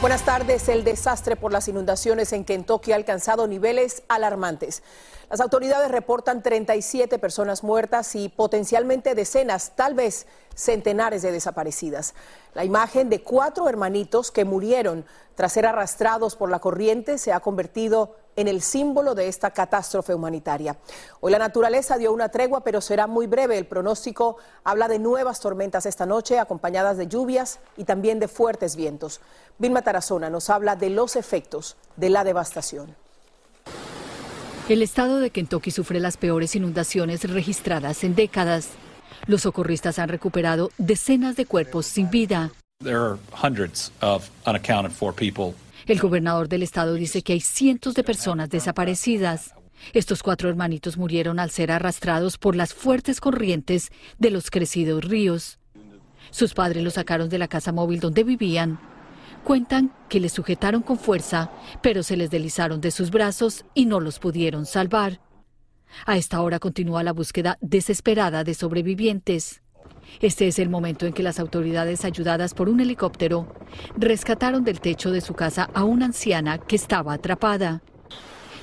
Buenas tardes. El desastre por las inundaciones en Kentucky ha alcanzado niveles alarmantes. Las autoridades reportan 37 personas muertas y potencialmente decenas, tal vez centenares de desaparecidas. La imagen de cuatro hermanitos que murieron tras ser arrastrados por la corriente se ha convertido en el símbolo de esta catástrofe humanitaria. Hoy la naturaleza dio una tregua, pero será muy breve. El pronóstico habla de nuevas tormentas esta noche, acompañadas de lluvias y también de fuertes vientos. Vilma Tarazona nos habla de los efectos de la devastación. El estado de Kentucky sufre las peores inundaciones registradas en décadas. Los socorristas han recuperado decenas de cuerpos sin vida. El gobernador del estado dice que hay cientos de personas desaparecidas. Estos cuatro hermanitos murieron al ser arrastrados por las fuertes corrientes de los crecidos ríos. Sus padres los sacaron de la casa móvil donde vivían Cuentan que les sujetaron con fuerza, pero se les deslizaron de sus brazos y no los pudieron salvar. A esta hora continúa la búsqueda desesperada de sobrevivientes. Este es el momento en que las autoridades, ayudadas por un helicóptero, rescataron del techo de su casa a una anciana que estaba atrapada.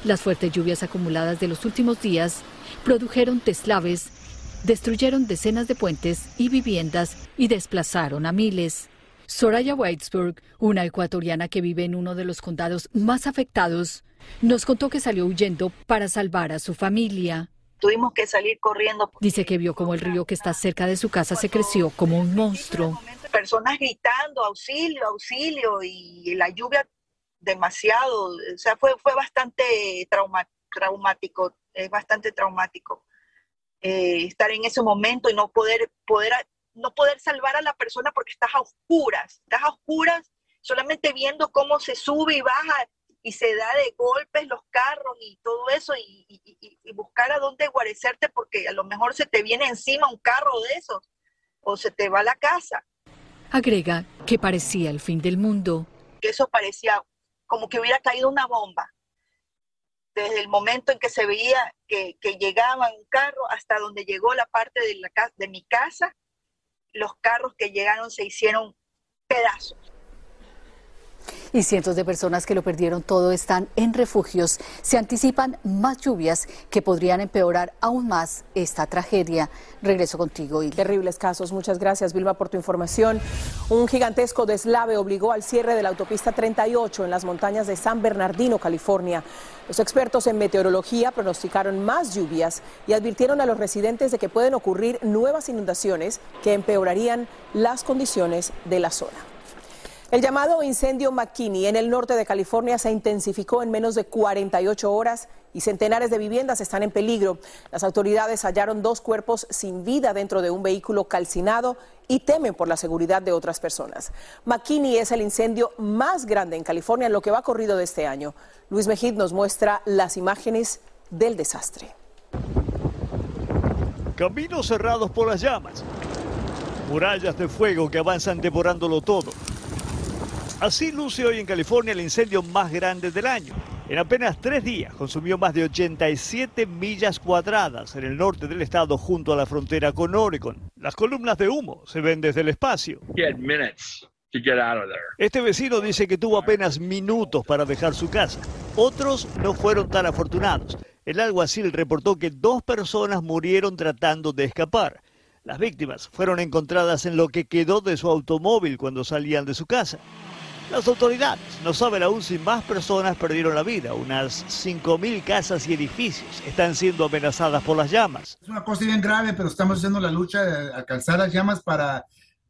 Las fuertes lluvias acumuladas de los últimos días produjeron deslaves, destruyeron decenas de puentes y viviendas y desplazaron a miles. Soraya Whitesburg, una ecuatoriana que vive en uno de los condados más afectados, nos contó que salió huyendo para salvar a su familia. Tuvimos que salir corriendo. Dice que vio como el río que está cerca de su casa se creció como un monstruo. Personas gritando auxilio, auxilio y la lluvia demasiado, o sea, fue, fue bastante traumático, es bastante traumático eh, estar en ese momento y no poder, poder no poder salvar a la persona porque estás a oscuras, estás a oscuras solamente viendo cómo se sube y baja y se da de golpes los carros y todo eso y, buscar a dónde guarecerte porque a lo mejor se te viene encima un carro de esos o se te va a la casa. Agrega que parecía el fin del mundo. Que eso parecía como que hubiera caído una bomba. Desde el momento en que se veía que, que llegaba un carro hasta donde llegó la parte de, la, de mi casa, los carros que llegaron se hicieron pedazos. Y cientos de personas que lo perdieron todo están en refugios. Se anticipan más lluvias que podrían empeorar aún más esta tragedia. Regreso contigo, y Terribles casos. Muchas gracias, Vilma, por tu información. Un gigantesco deslave obligó al cierre de la autopista 38 en las montañas de San Bernardino, California. Los expertos en meteorología pronosticaron más lluvias y advirtieron a los residentes de que pueden ocurrir nuevas inundaciones que empeorarían las condiciones de la zona. El llamado incendio McKinney en el norte de California se intensificó en menos de 48 horas y centenares de viviendas están en peligro. Las autoridades hallaron dos cuerpos sin vida dentro de un vehículo calcinado y temen por la seguridad de otras personas. McKinney es el incendio más grande en California en lo que va corrido de este año. Luis Mejid nos muestra las imágenes del desastre. Caminos cerrados por las llamas. Murallas de fuego que avanzan devorándolo todo. Así luce hoy en California el incendio más grande del año. En apenas tres días consumió más de 87 millas cuadradas en el norte del estado junto a la frontera con Oregon. Las columnas de humo se ven desde el espacio. Este vecino dice que tuvo apenas minutos para dejar su casa. Otros no fueron tan afortunados. El alguacil reportó que dos personas murieron tratando de escapar. Las víctimas fueron encontradas en lo que quedó de su automóvil cuando salían de su casa. Las autoridades no saben aún si más personas perdieron la vida. Unas 5.000 casas y edificios están siendo amenazadas por las llamas. Es una cosa bien grave, pero estamos haciendo la lucha de alcanzar las llamas para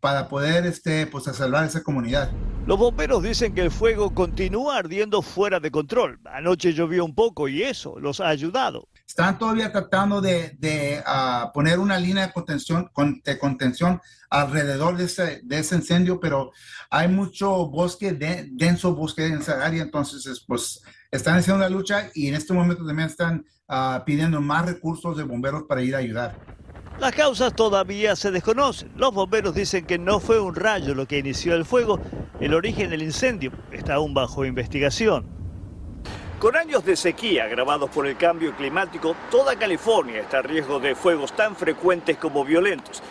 para poder este, pues, salvar esa comunidad. Los bomberos dicen que el fuego continúa ardiendo fuera de control. Anoche llovió un poco y eso los ha ayudado. Están todavía tratando de, de uh, poner una línea de contención, con, de contención alrededor de ese, de ese, incendio, pero hay mucho bosque, de, denso bosque en esa área, entonces pues están haciendo la lucha y en este momento también están uh, pidiendo más recursos de bomberos para ir a ayudar. Las causas todavía se desconocen. Los bomberos dicen que no fue un rayo lo que inició el fuego. El origen del incendio está aún bajo investigación. Con años de sequía agravados por el cambio climático, toda California está a riesgo de fuegos tan frecuentes como violentos.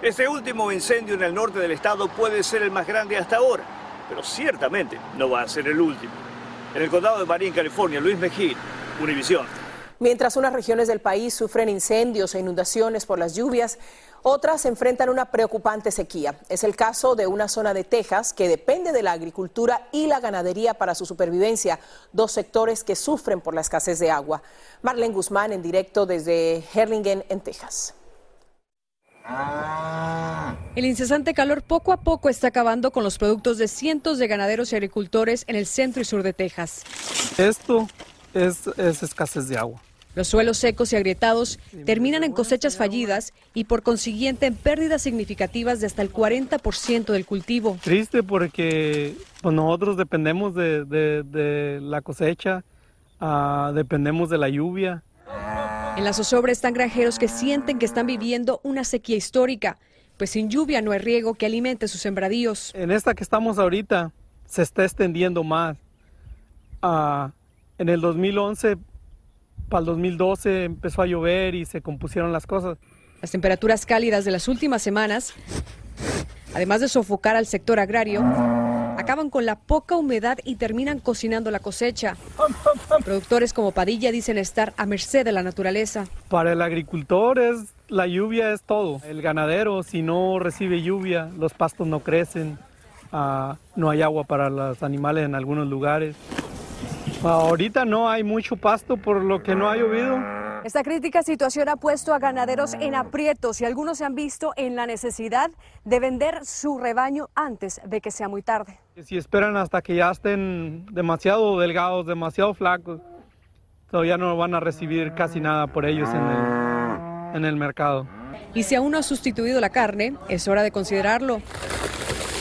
Este último incendio en el norte del estado puede ser el más grande hasta ahora, pero ciertamente no va a ser el último. En el condado de Marín, California, Luis Mejía, Univisión. Mientras unas regiones del país sufren incendios e inundaciones por las lluvias, otras enfrentan una preocupante sequía. Es el caso de una zona de Texas que depende de la agricultura y la ganadería para su supervivencia, dos sectores que sufren por la escasez de agua. Marlene Guzmán en directo desde Herlingen, en Texas. El incesante calor poco a poco está acabando con los productos de cientos de ganaderos y agricultores en el centro y sur de Texas. Esto es, escasez de agua. Los suelos secos y agrietados terminan en cosechas fallidas y por consiguiente en pérdidas significativas de hasta el 40% del cultivo. Triste porque pues, nosotros dependemos de, la cosecha, ah, dependemos de la lluvia. En la zozobra están granjeros que sienten que están viviendo una sequía histórica, pues sin lluvia no hay riego que alimente sus sembradíos. En esta que estamos ahorita se está extendiendo más. a en el 2011 para el 2012 empezó a llover y se compusieron las cosas. Las temperaturas cálidas de las últimas semanas, además de sofocar al sector agrario, acaban con la poca humedad y terminan cocinando la cosecha. Productores como Padilla dicen estar a merced de la naturaleza. Para el agricultor es la lluvia es todo. El ganadero si no recibe lluvia, los pastos no crecen, uh, no hay agua para los animales en algunos lugares. Ahorita no hay mucho pasto por lo que no ha llovido. Esta crítica situación ha puesto a ganaderos en aprietos y algunos se han visto en la necesidad de vender su rebaño antes de que sea muy tarde. Si esperan hasta que ya estén demasiado delgados, demasiado flacos, todavía no van a recibir casi nada por ellos en el, en el mercado. Y si aún no ha sustituido la carne, es hora de considerarlo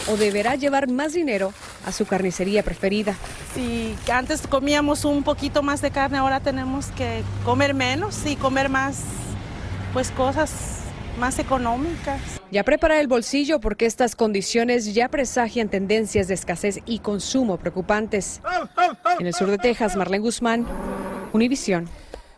o deberá llevar más dinero a su carnicería preferida. Si antes comíamos un poquito más de carne, ahora tenemos que comer menos y comer más, pues cosas más económicas. Ya prepara el bolsillo porque estas condiciones ya presagian tendencias de escasez y consumo preocupantes. En el sur de Texas, Marlene Guzmán, Univisión.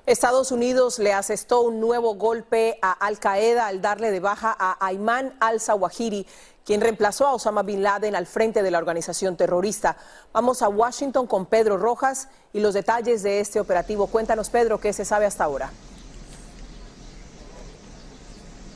Estados Unidos le asestó un nuevo golpe a Al Qaeda al darle de baja a Ayman al-Zawahiri, quien reemplazó a Osama Bin Laden al frente de la organización terrorista. Vamos a Washington con Pedro Rojas y los detalles de este operativo. Cuéntanos, Pedro, qué se sabe hasta ahora.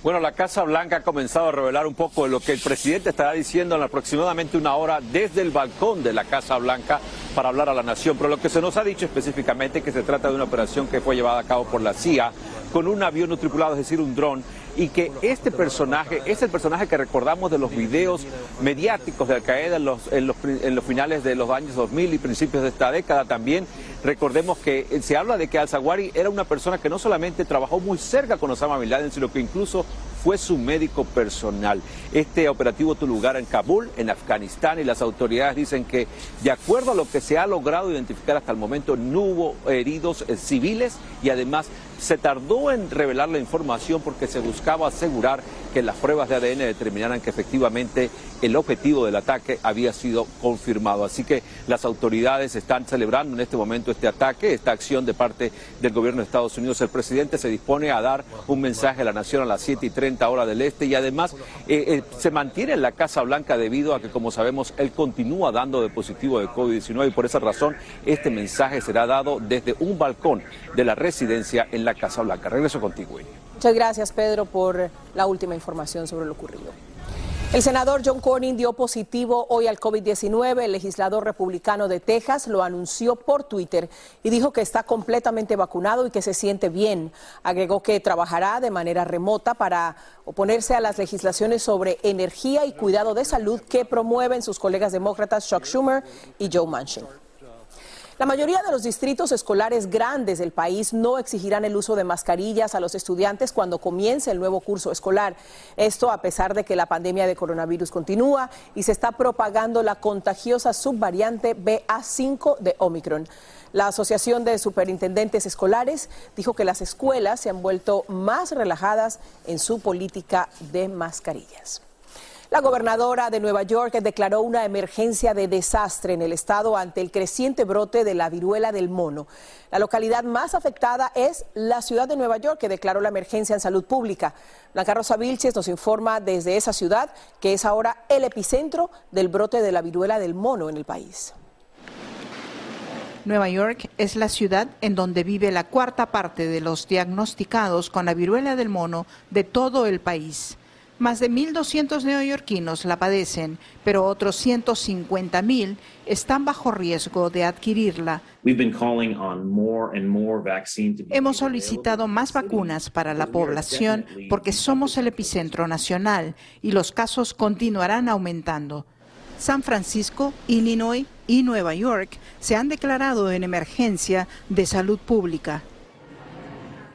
Bueno, la Casa Blanca ha comenzado a revelar un poco de lo que el presidente estará diciendo en aproximadamente una hora desde el balcón de la Casa Blanca para hablar a la nación. Pero lo que se nos ha dicho específicamente es que se trata de una operación que fue llevada a cabo por la CIA con un avión no tripulado, es decir, un dron, y que este personaje es el personaje que recordamos de los videos mediáticos de Al Qaeda en los, en los, finales de los años 2000 y principios de esta década también. Recordemos que se habla de que Al-Zawahiri era una persona que no solamente trabajó muy cerca con Osama Bin Laden, sino que incluso fue su médico personal. Este operativo tuvo lugar en Kabul, en Afganistán, y las autoridades dicen que, de acuerdo a lo que se ha logrado identificar hasta el momento, no hubo heridos eh, civiles y además se tardó en revelar la información porque se buscaba asegurar que las pruebas de ADN determinaran que efectivamente el objetivo del ataque había sido confirmado. Así que las autoridades están celebrando en este momento este ataque, esta acción de parte del gobierno de Estados Unidos. El presidente se dispone a dar un mensaje a la nación a las 7 y 30 horas del este y además eh, eh, se mantiene en la Casa Blanca debido a que, como sabemos, él continúa dando de positivo de COVID-19 y por esa razón este mensaje será dado desde un balcón de la residencia en la Casa Blanca. Regreso contigo, William. Muchas gracias, Pedro, por la última información sobre lo ocurrido. El senador John Cornyn dio positivo hoy al COVID-19. El legislador republicano de Texas lo anunció por Twitter y dijo que está completamente vacunado y que se siente bien. Agregó que trabajará de manera remota para oponerse a las legislaciones sobre energía y cuidado de salud que promueven sus colegas demócratas Chuck Schumer y Joe Manchin. La mayoría de los distritos escolares grandes del país no exigirán el uso de mascarillas a los estudiantes cuando comience el nuevo curso escolar. Esto a pesar de que la pandemia de coronavirus continúa y se está propagando la contagiosa subvariante BA5 de Omicron. La Asociación de Superintendentes Escolares dijo que las escuelas se han vuelto más relajadas en su política de mascarillas. La gobernadora de Nueva York declaró una emergencia de desastre en el estado ante el creciente brote de la viruela del mono. La localidad más afectada es la ciudad de Nueva York, que declaró la emergencia en salud pública. Blanca Rosa Vilches nos informa desde esa ciudad, que es ahora el epicentro del brote de la viruela del mono en el país. Nueva York es la ciudad en donde vive la cuarta parte de los diagnosticados con la viruela del mono de todo el país. Más de 1.200 neoyorquinos la padecen, pero otros 150.000 están bajo riesgo de adquirirla. Hemos solicitado más vacunas para la población porque somos el epicentro nacional y los casos continuarán aumentando. San Francisco, Illinois y Nueva York se han declarado en emergencia de salud pública.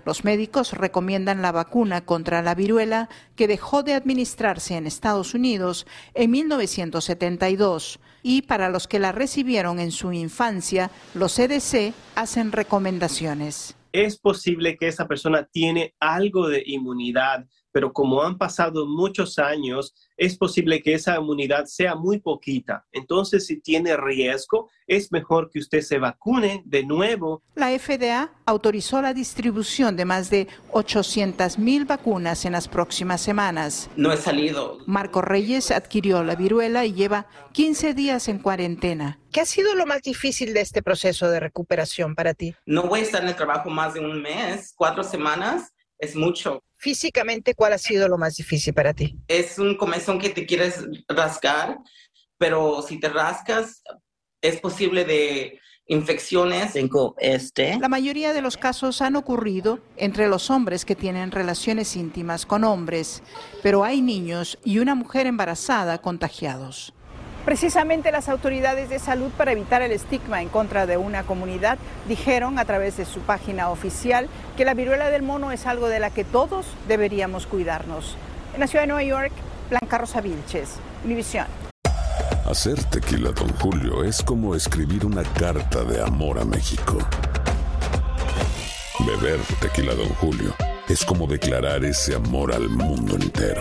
Los médicos recomiendan la vacuna contra la viruela que dejó de administrarse en Estados Unidos en 1972 y para los que la recibieron en su infancia, los CDC hacen recomendaciones. Es posible que esa persona tiene algo de inmunidad, pero como han pasado muchos años, es posible que esa inmunidad sea muy poquita. Entonces, si tiene riesgo, es mejor que usted se vacune de nuevo. La FDA autorizó la distribución de más de 800 mil vacunas en las próximas semanas. No he salido. Marco Reyes adquirió la viruela y lleva 15 días en cuarentena. ¿Qué ha sido lo más difícil de este proceso de recuperación para ti? No voy a estar en el trabajo más de un mes, cuatro semanas. Es mucho. Físicamente, ¿cuál ha sido lo más difícil para ti? Es un comezón que te quieres rascar, pero si te rascas, es posible de infecciones. Tengo este. La mayoría de los casos han ocurrido entre los hombres que tienen relaciones íntimas con hombres, pero hay niños y una mujer embarazada contagiados. Precisamente las autoridades de salud para evitar el estigma en contra de una comunidad dijeron a través de su página oficial que la viruela del mono es algo de la que todos deberíamos cuidarnos. En la ciudad de Nueva York, Blanca Rosa Vilches, Univisión. Hacer tequila, don Julio, es como escribir una carta de amor a México. Beber tequila, don Julio, es como declarar ese amor al mundo entero.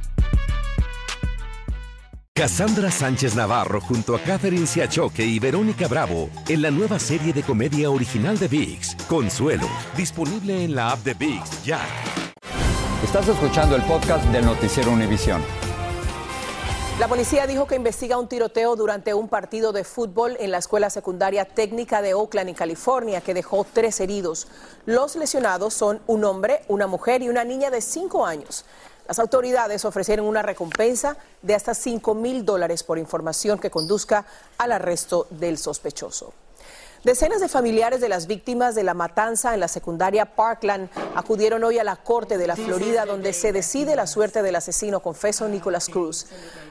Cassandra Sánchez Navarro junto a Catherine Siachoque y Verónica Bravo en la nueva serie de comedia original de VIX, Consuelo, disponible en la app de VIX ya. Estás escuchando el podcast del noticiero Univisión. La policía dijo que investiga un tiroteo durante un partido de fútbol en la escuela secundaria técnica de Oakland, en California, que dejó tres heridos. Los lesionados son un hombre, una mujer y una niña de cinco años. Las autoridades ofrecieron una recompensa de hasta 5 mil dólares por información que conduzca al arresto del sospechoso. Decenas de familiares de las víctimas de la matanza en la secundaria Parkland acudieron hoy a la corte de la Florida donde se decide la suerte del asesino confeso Nicholas Cruz.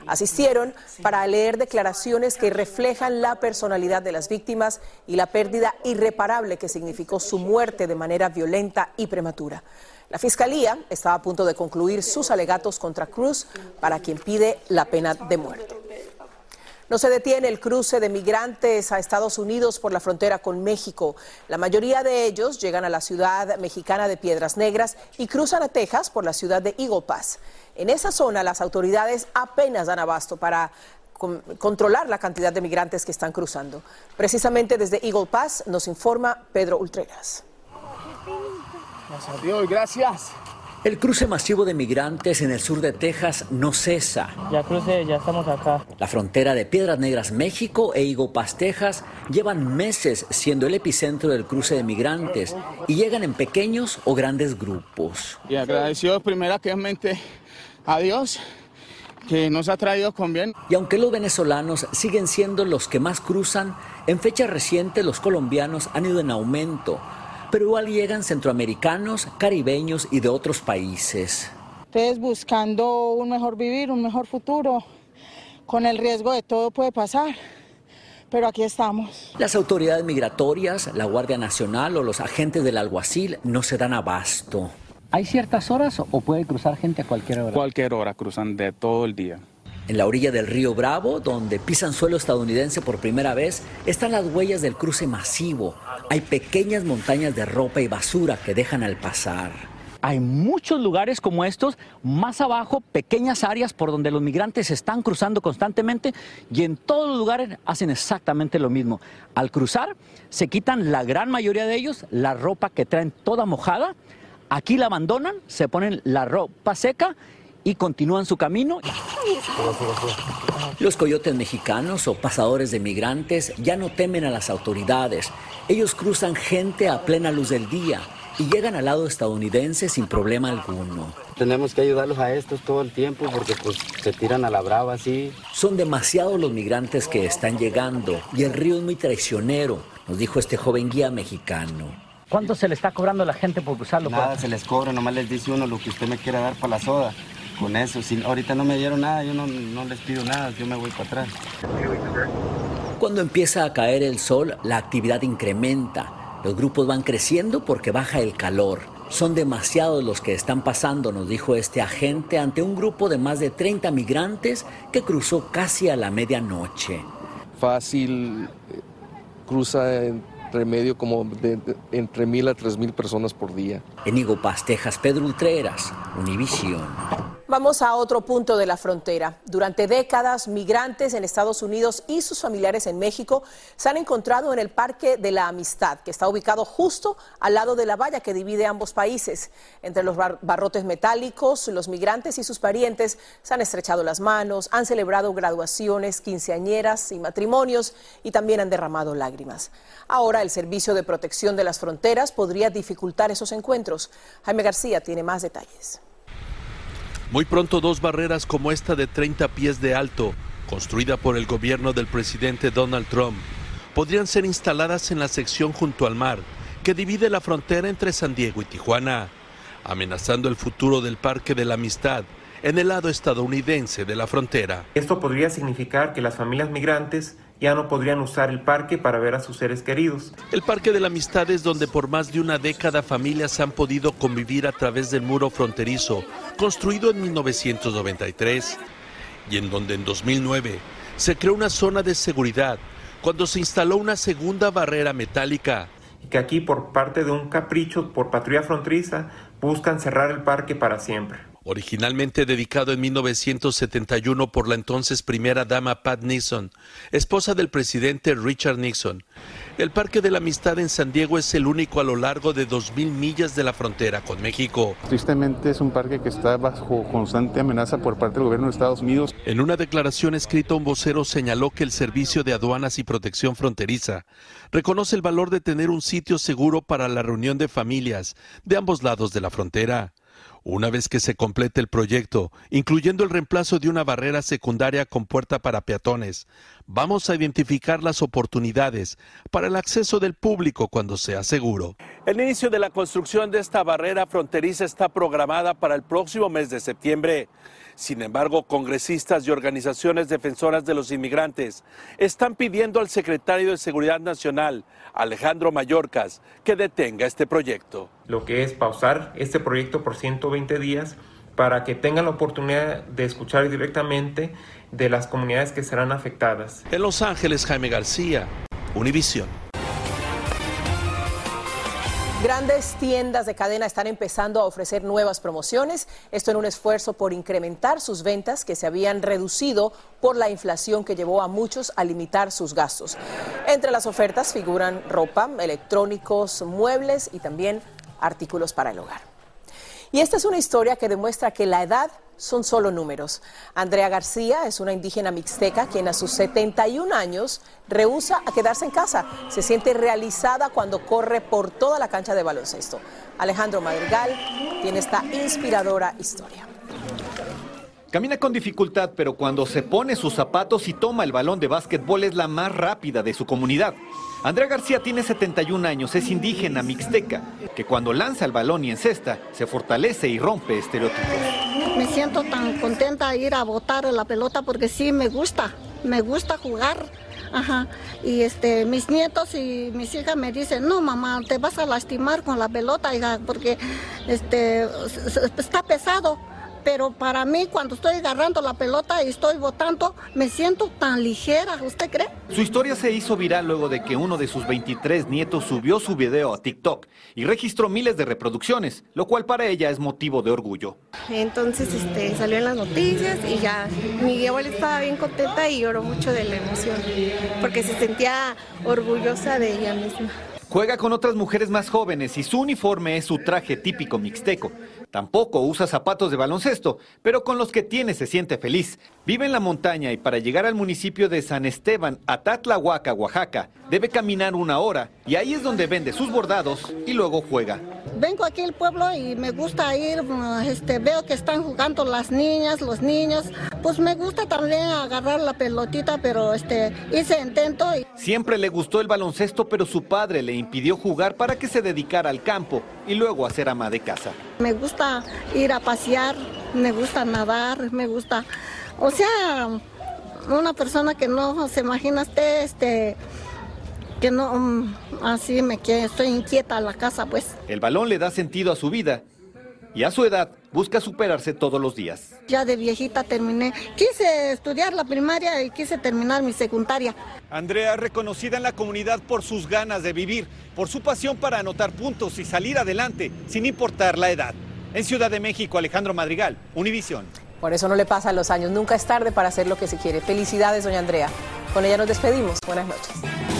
Asistieron para leer declaraciones que reflejan la personalidad de las víctimas y la pérdida irreparable que significó su muerte de manera violenta y prematura. La fiscalía estaba a punto de concluir sus alegatos contra Cruz, para quien pide la pena de muerte. No se detiene el cruce de migrantes a Estados Unidos por la frontera con México. La mayoría de ellos llegan a la ciudad mexicana de Piedras Negras y cruzan a Texas por la ciudad de Eagle Pass. En esa zona las autoridades apenas dan abasto para controlar la cantidad de migrantes que están cruzando. Precisamente desde Eagle Pass nos informa Pedro Ultreras. Gracias gracias. El cruce masivo de migrantes en el sur de Texas no cesa. Ya cruce, ya estamos acá. La frontera de Piedras Negras, México e Pass, Texas, llevan meses siendo el epicentro del cruce de migrantes y llegan en pequeños o grandes grupos. Y agradecido primeramente a Dios que nos ha traído con bien. Y aunque los venezolanos siguen siendo los que más cruzan, en fecha reciente los colombianos han ido en aumento pero igual llegan centroamericanos, caribeños y de otros países. Ustedes buscando un mejor vivir, un mejor futuro, con el riesgo de todo puede pasar, pero aquí estamos. Las autoridades migratorias, la Guardia Nacional o los agentes del alguacil no se dan abasto. ¿Hay ciertas horas o puede cruzar gente a cualquier hora? Cualquier hora, cruzan de todo el día. En la orilla del río Bravo, donde pisan suelo estadounidense por primera vez, están las huellas del cruce masivo. Hay pequeñas montañas de ropa y basura que dejan al pasar. Hay muchos lugares como estos, más abajo, pequeñas áreas por donde los migrantes están cruzando constantemente y en todos los lugares hacen exactamente lo mismo. Al cruzar, se quitan la gran mayoría de ellos la ropa que traen toda mojada, aquí la abandonan, se ponen la ropa seca y continúan su camino. Los coyotes mexicanos o pasadores de migrantes ya no temen a las autoridades. Ellos cruzan gente a plena luz del día y llegan al lado estadounidense sin problema alguno. Tenemos que ayudarlos a estos todo el tiempo porque pues se tiran a la brava así. Son demasiados los migrantes que están llegando y el río es muy traicionero, nos dijo este joven guía mexicano. ¿Cuánto se le está cobrando a la gente por cruzarlo? Nada se les cobra, nomás les dice uno lo que usted me quiera dar para la soda con eso. Si ahorita no me dieron nada, yo no, no les pido nada, yo me voy para atrás. Cuando empieza a caer el sol, la actividad incrementa. Los grupos van creciendo porque baja el calor. Son demasiados los que están pasando, nos dijo este agente, ante un grupo de más de 30 migrantes que cruzó casi a la medianoche. Fácil, eh, cruza entre medio como de, entre mil a tres mil personas por día. En Pastejas, Pedro Ultreras, Univisión. Vamos a otro punto de la frontera. Durante décadas, migrantes en Estados Unidos y sus familiares en México se han encontrado en el Parque de la Amistad, que está ubicado justo al lado de la valla que divide ambos países. Entre los barrotes metálicos, los migrantes y sus parientes se han estrechado las manos, han celebrado graduaciones, quinceañeras y matrimonios y también han derramado lágrimas. Ahora el Servicio de Protección de las Fronteras podría dificultar esos encuentros. Jaime García tiene más detalles. Muy pronto dos barreras como esta de 30 pies de alto, construida por el gobierno del presidente Donald Trump, podrían ser instaladas en la sección junto al mar que divide la frontera entre San Diego y Tijuana, amenazando el futuro del Parque de la Amistad en el lado estadounidense de la frontera. Esto podría significar que las familias migrantes ya no podrían usar el parque para ver a sus seres queridos. El Parque de la Amistad es donde por más de una década familias han podido convivir a través del muro fronterizo, construido en 1993, y en donde en 2009 se creó una zona de seguridad cuando se instaló una segunda barrera metálica. Y que aquí por parte de un capricho por patrulla fronteriza buscan cerrar el parque para siempre. Originalmente dedicado en 1971 por la entonces primera dama Pat Nixon, esposa del presidente Richard Nixon, el Parque de la Amistad en San Diego es el único a lo largo de 2.000 millas de la frontera con México. Tristemente es un parque que está bajo constante amenaza por parte del gobierno de Estados Unidos. En una declaración escrita, un vocero señaló que el Servicio de Aduanas y Protección Fronteriza reconoce el valor de tener un sitio seguro para la reunión de familias de ambos lados de la frontera Una vez que se complete el proyecto, incluyendo el reemplazo de una barrera secundaria con puerta para peatones, vamos a identificar las oportunidades para el acceso del público cuando sea seguro. El inicio de la construcción de esta barrera fronteriza está programada para el próximo mes de septiembre. Sin embargo, congresistas y organizaciones defensoras de los inmigrantes están pidiendo al secretario de Seguridad Nacional, Alejandro Mayorkas, que detenga este proyecto. Lo que es pausar este proyecto por 120 días para que tengan la oportunidad de escuchar directamente de las comunidades que serán afectadas. En Los Ángeles, Jaime García, Univisión. Grandes tiendas de cadena están empezando a ofrecer nuevas promociones, esto en un esfuerzo por incrementar sus ventas que se habían reducido por la inflación que llevó a muchos a limitar sus gastos. Entre las ofertas figuran ropa, electrónicos, muebles y también artículos para el hogar. Y esta es una historia que demuestra que la edad son solo números. Andrea García es una indígena mixteca quien a sus 71 años rehúsa a quedarse en casa. Se siente realizada cuando corre por toda la cancha de baloncesto. Alejandro Madrigal tiene esta inspiradora historia. Camina con dificultad, pero cuando se pone sus zapatos y toma el balón de básquetbol es la más rápida de su comunidad. Andrea García tiene 71 años, es indígena mixteca, que cuando lanza el balón y encesta, se fortalece y rompe estereotipos. Me siento tan contenta de ir a botar la pelota porque sí me gusta, me gusta jugar. Ajá. Y este, mis nietos y mis hijas me dicen, no mamá, te vas a lastimar con la pelota, hija, porque este, está pesado pero para mí cuando estoy agarrando la pelota y estoy votando, me siento tan ligera, ¿usted cree? Su historia se hizo viral luego de que uno de sus 23 nietos subió su video a TikTok y registró miles de reproducciones, lo cual para ella es motivo de orgullo. Entonces este, salió en las noticias y ya mi abuela estaba bien contenta y lloró mucho de la emoción, porque se sentía orgullosa de ella misma. Juega con otras mujeres más jóvenes y su uniforme es su traje típico mixteco. Tampoco usa zapatos de baloncesto, pero con los que tiene se siente feliz. Vive en la montaña y para llegar al municipio de San Esteban, a Tatlahuaca, Oaxaca, debe caminar una hora y ahí es donde vende sus bordados y luego juega. Vengo aquí al pueblo y me gusta ir, este, veo que están jugando las niñas, los niños, pues me gusta también agarrar la pelotita, pero este, hice intento. Y... Siempre le gustó el baloncesto, pero su padre le impidió jugar para que se dedicara al campo y luego a ser ama de casa. Me gusta ir a pasear, me gusta nadar, me gusta, o sea, una persona que no se imagina usted, este, que no, mm, así me quedo, estoy inquieta en la casa, pues. El balón le da sentido a su vida y a su edad busca superarse todos los días. Ya de viejita terminé. Quise estudiar la primaria y quise terminar mi secundaria. Andrea es reconocida en la comunidad por sus ganas de vivir, por su pasión para anotar puntos y salir adelante, sin importar la edad. En Ciudad de México, Alejandro Madrigal, Univisión. Por eso no le pasan los años. Nunca es tarde para hacer lo que se quiere. Felicidades, doña Andrea. Con ella nos despedimos. Buenas noches.